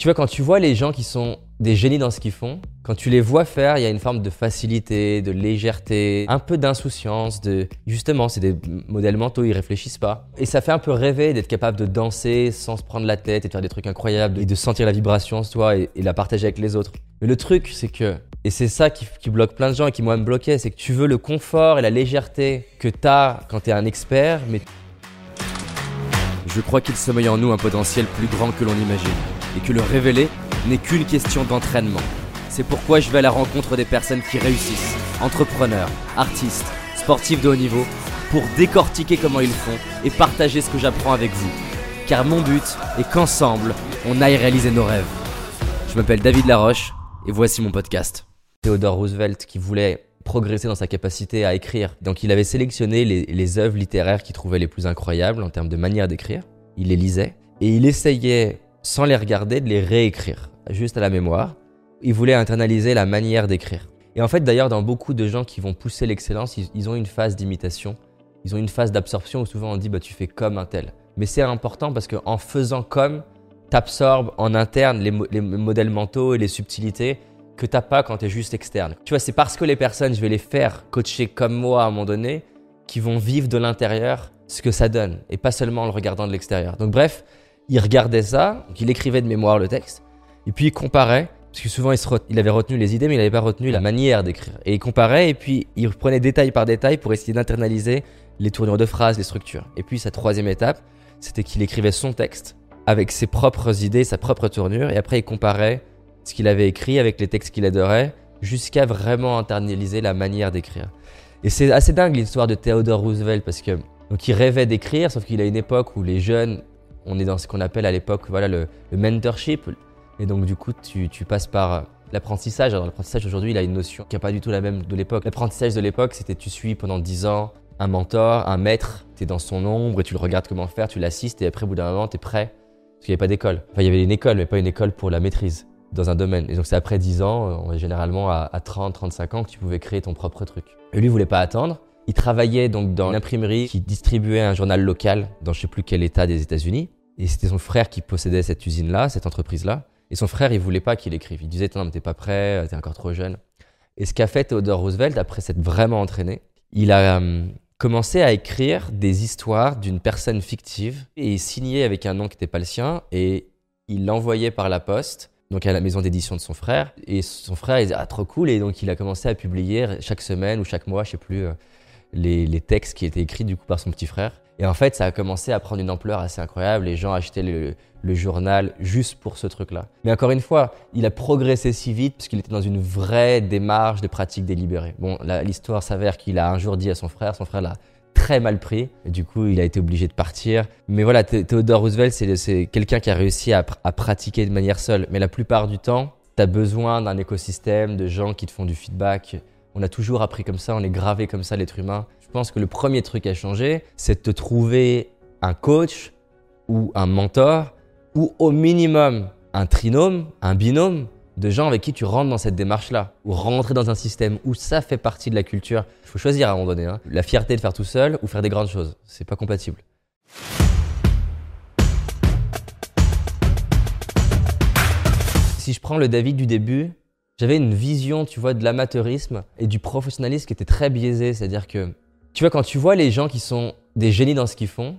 Tu vois, quand tu vois les gens qui sont des génies dans ce qu'ils font, quand tu les vois faire, il y a une forme de facilité, de légèreté, un peu d'insouciance, de justement, c'est des modèles mentaux, ils réfléchissent pas. Et ça fait un peu rêver d'être capable de danser sans se prendre la tête et de faire des trucs incroyables et de sentir la vibration en soi et, la partager avec les autres. Mais le truc, c'est que, et c'est ça qui, bloque plein de gens et qui moi me bloquait, c'est que tu veux le confort et la légèreté que tu as quand tu es un expert, mais Je crois qu'il sommeille en nous un potentiel plus grand que l'on imagine, et que le révéler n'est qu'une question d'entraînement. C'est pourquoi je vais à la rencontre des personnes qui réussissent, entrepreneurs, artistes, sportifs de haut niveau, pour décortiquer comment ils font et partager ce que j'apprends avec vous. Car mon but est qu'ensemble, on aille réaliser nos rêves. Je m'appelle David Laroche, et voici mon podcast. Theodore Roosevelt qui voulait progresser dans sa capacité à écrire. Donc il avait sélectionné les, les œuvres littéraires qu'il trouvait les plus incroyables en termes de manière d'écrire. Il les lisait et il essayait, sans les regarder, de les réécrire, juste à la mémoire. Il voulait internaliser la manière d'écrire. Et en fait, d'ailleurs, dans beaucoup de gens qui vont pousser l'excellence, ils, ils ont une phase d'imitation, ils ont une phase d'absorption où souvent on dit bah, tu fais comme un tel. Mais c'est important parce qu'en faisant comme, t'absorbes en interne les modèles mentaux et les subtilités que t'as pas quand tu es juste externe. Tu vois, c'est parce que les personnes, je vais les faire coacher comme moi à un moment donné, qui vont vivre de l'intérieur ce que ça donne, et pas seulement en le regardant de l'extérieur. Donc bref, il regardait ça, il écrivait de mémoire le texte, et puis il comparait, parce que souvent il, avait retenu les idées, mais il n'avait pas retenu la manière d'écrire. Et il comparait, et puis il prenait détail par détail pour essayer d'internaliser les tournures de phrases, les structures. Et puis sa troisième étape, c'était qu'il écrivait son texte avec ses propres idées, sa propre tournure, et après il comparait ce qu'il avait écrit avec les textes qu'il adorait, jusqu'à vraiment internaliser la manière d'écrire. Et c'est assez dingue l'histoire de Theodore Roosevelt parce que donc il rêvait d'écrire, sauf qu'il a une époque où les jeunes, on est dans ce qu'on appelle à l'époque voilà le, mentorship, et donc du coup tu, passes par euh, l'apprentissage. Alors l'apprentissage aujourd'hui, il a une notion qui n'est pas du tout la même de l'époque. L'apprentissage de l'époque, c'était tu suis pendant 10 ans un mentor, un maître, tu es dans son ombre et tu le regardes comment faire, tu l'assistes et après au bout d'un moment tu es prêt. Parce qu'il n'y avait pas d'école. Enfin, il y avait une école, mais pas une école pour la maîtrise dans un domaine. Et donc c'est après 10 ans, on est généralement à, à 30, 35 ans que tu pouvais créer ton propre truc. Et lui, voulait pas attendre. Il travaillait donc dans une imprimerie qui distribuait un journal local dans je sais plus quel état des États-Unis. Et c'était son frère qui possédait cette usine-là, cette entreprise-là. Et son frère, il voulait pas qu'il écrive. Il disait non, mais t'es pas prêt, t'es encore trop jeune. Et ce qu'a fait Theodore Roosevelt, après s'être vraiment entraîné, il a euh, commencé à écrire des histoires d'une personne fictive et signait avec un nom qui n'était pas le sien et il l'envoyait par la poste, donc à la maison d'édition de son frère. Et son frère, il disait ah trop cool et donc il a commencé à publier chaque semaine ou chaque mois, je sais plus, euh, les, textes qui étaient écrits du coup par son petit frère. Et en fait, ça a commencé à prendre une ampleur assez incroyable. Les gens achetaient le, journal juste pour ce truc-là. Mais encore une fois, il a progressé si vite parce qu'il était dans une vraie démarche de pratique délibérée. Bon, l'histoire s'avère qu'il a un jour dit à son frère, son frère l'a très mal pris, du coup, il a été obligé de partir. Mais voilà, Theodore Roosevelt, c'est quelqu'un qui a réussi à, à pratiquer de manière seule. Mais la plupart du temps, tu as besoin d'un écosystème, de gens qui te font du feedback. On a toujours appris comme ça, on est gravé comme ça, l'être humain. Je pense que le premier truc à changer, c'est de te trouver un coach ou un mentor ou au minimum un trinôme, un binôme de gens avec qui tu rentres dans cette démarche-là, ou rentrer dans un système où ça fait partie de la culture. Il faut choisir à un moment donné. hein. La fierté de faire tout seul ou faire des grandes choses. C'est pas compatible. Si je prends le David du début, j'avais une vision, tu vois, de l'amateurisme et du professionnalisme qui était très biaisée. C'est-à-dire que, tu vois, quand tu vois les gens qui sont des génies dans ce qu'ils font,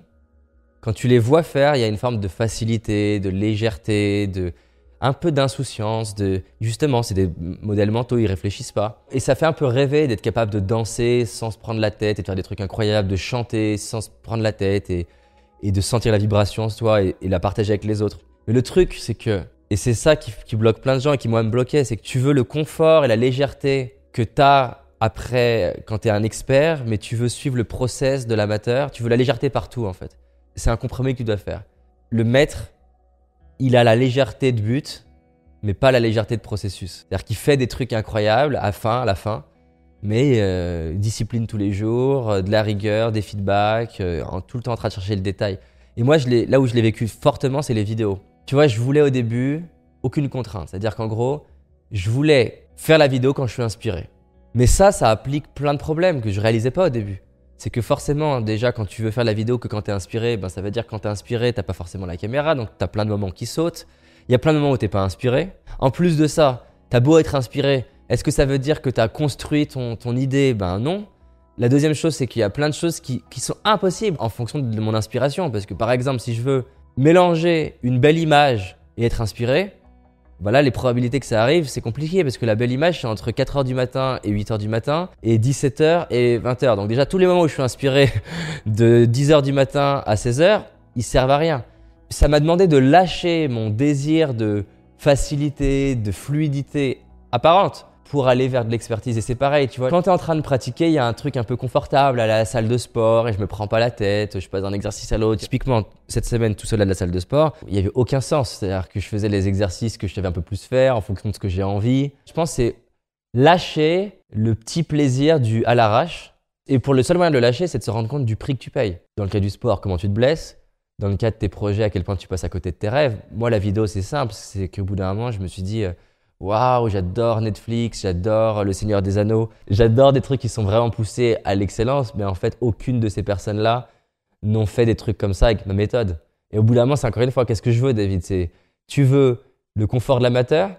quand tu les vois faire, il y a une forme de facilité, de légèreté, de un peu d'insouciance, de justement, c'est des modèles mentaux, ils réfléchissent pas. Et ça fait un peu rêver d'être capable de danser sans se prendre la tête et de faire des trucs incroyables, de chanter sans se prendre la tête et, de sentir la vibration en et, et la partager avec les autres. Mais le truc, c'est que, et c'est ça qui, bloque plein de gens et qui moi me bloquait, c'est que tu veux le confort et la légèreté que tu as après quand tu es un expert, mais tu veux suivre le process de l'amateur, tu veux la légèreté partout en fait. C'est un compromis que tu dois faire. Le maître, il a la légèreté de but, mais pas la légèreté de processus. C'est-à-dire qu'il fait des trucs incroyables à, fin, à la fin, mais euh, discipline tous les jours, euh, de la rigueur, des feedbacks, euh, en, tout le temps en train de chercher le détail. Et moi, là où je l'ai vécu fortement, c'est les vidéos. Tu vois, je voulais au début aucune contrainte. C'est-à-dire qu'en gros, je voulais faire la vidéo quand je suis inspiré. Mais ça, ça applique plein de problèmes que je réalisais pas au début. C'est que forcément, déjà, quand tu veux faire la vidéo que quand tu es inspiré, ben, ça veut dire que quand tu es inspiré, t'as pas forcément la caméra, donc tu as plein de moments qui sautent. Il y a plein de moments où t'es pas inspiré. En plus de ça, t'as beau être inspiré, est-ce que ça veut dire que tu as construit ton, idée? Ben non. La deuxième chose, c'est qu'il y a plein de choses qui, sont impossibles en fonction de mon inspiration. Parce que par exemple, si je veux mélanger une belle image et être inspiré, voilà, les probabilités que ça arrive, c'est compliqué parce que la belle image, c'est entre 4h du matin et 8h du matin et 17h et 20h. Donc déjà, tous les moments où je suis inspiré de 10h du matin à 16h, ils servent à rien. Ça m'a demandé de lâcher mon désir de facilité, de fluidité apparente pour aller vers de l'expertise. Et c'est pareil, tu vois, quand tu es en train de pratiquer, il y a un truc un peu confortable à la salle de sport et je me prends pas la tête, je passe d'un exercice à l'autre. Typiquement, cette semaine, tout seul à la salle de sport, il y avait aucun sens. C'est-à-dire que je faisais les exercices que je savais un peu plus faire en fonction de ce que j'ai envie. Je pense que c'est lâcher le petit plaisir du à l'arrache. Et pour le seul moyen de le lâcher, c'est de se rendre compte du prix que tu payes. Dans le cas du sport, comment tu te blesses? Dans le cas de tes projets, à quel point tu passes à côté de tes rêves? Moi, la vidéo, c'est simple. C'est qu'au bout d'un moment, je me suis dit, euh, Waouh, j'adore Netflix, j'adore Le Seigneur des Anneaux, j'adore des trucs qui sont vraiment poussés à l'excellence, mais en fait, aucune de ces personnes-là n'ont fait des trucs comme ça avec ma méthode. Et au bout d'un moment, c'est encore une fois, qu'est-ce que je veux, David? C'est tu veux le confort de l'amateur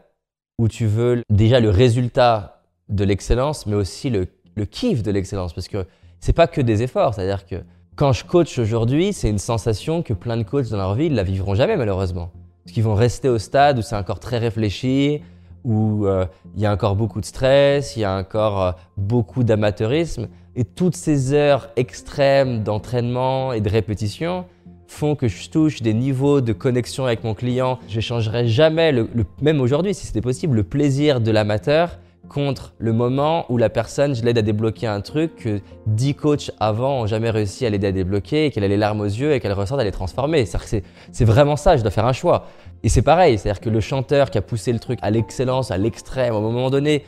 ou tu veux déjà le résultat de l'excellence, mais aussi le, le kiff de l'excellence? Parce que c'est pas que des efforts, c'est-à-dire que quand je coach aujourd'hui, c'est une sensation que plein de coachs dans leur vie ne la vivront jamais, malheureusement. Parce qu'ils vont rester au stade où c'est encore très réfléchi, où euh, il y a encore beaucoup de stress, il y a encore euh, beaucoup d'amateurisme. Et toutes ces heures extrêmes d'entraînement et de répétition font que je touche des niveaux de connexion avec mon client. Je n'échangerai jamais, le, même aujourd'hui si c'était possible, le plaisir de l'amateur contre le moment où la personne, je l'aide à débloquer un truc que 10 coachs avant ont jamais réussi à l'aider à débloquer et qu'elle a les larmes aux yeux et qu'elle ressort d'aller transformer. C'est vraiment ça, je dois faire un choix. Et c'est pareil, c'est-à-dire que le chanteur qui a poussé le truc à l'excellence, à l'extrême, au moment donné,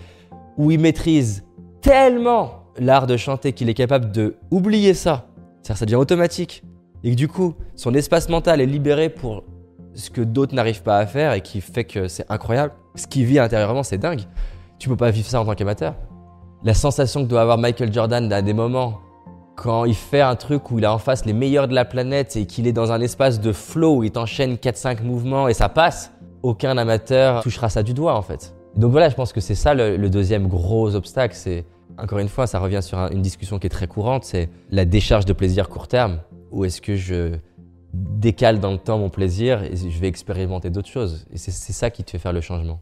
où il maîtrise tellement l'art de chanter qu'il est capable de oublier ça, c'est-à-dire ça devient automatique, et que du coup, son espace mental est libéré pour ce que d'autres n'arrivent pas à faire et qui fait que c'est incroyable. Ce qu'il vit intérieurement, c'est dingue. Tu peux pas vivre ça en tant qu'amateur. La sensation que doit avoir Michael Jordan à des moments quand il fait un truc où il a en face les meilleurs de la planète et qu'il est dans un espace de flow où il t'enchaîne 4-5 mouvements et ça passe, aucun amateur touchera ça du doigt en fait. Donc voilà, je pense que c'est ça le, deuxième gros obstacle. C'est encore une fois, ça revient sur une discussion qui est très courante, c'est la décharge de plaisir court terme. Ou est-ce que je décale dans le temps mon plaisir et je vais expérimenter d'autres choses? Et c'est ça qui te fait faire le changement.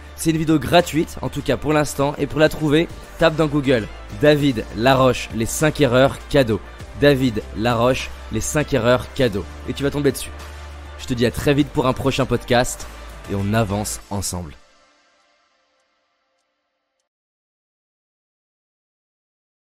C'est une vidéo gratuite, en tout cas pour l'instant, et pour la trouver, tape dans Google David Laroche, les 5 erreurs cadeaux. David Laroche, les 5 erreurs cadeaux. Et tu vas tomber dessus. Je te dis à très vite pour un prochain podcast, et on avance ensemble.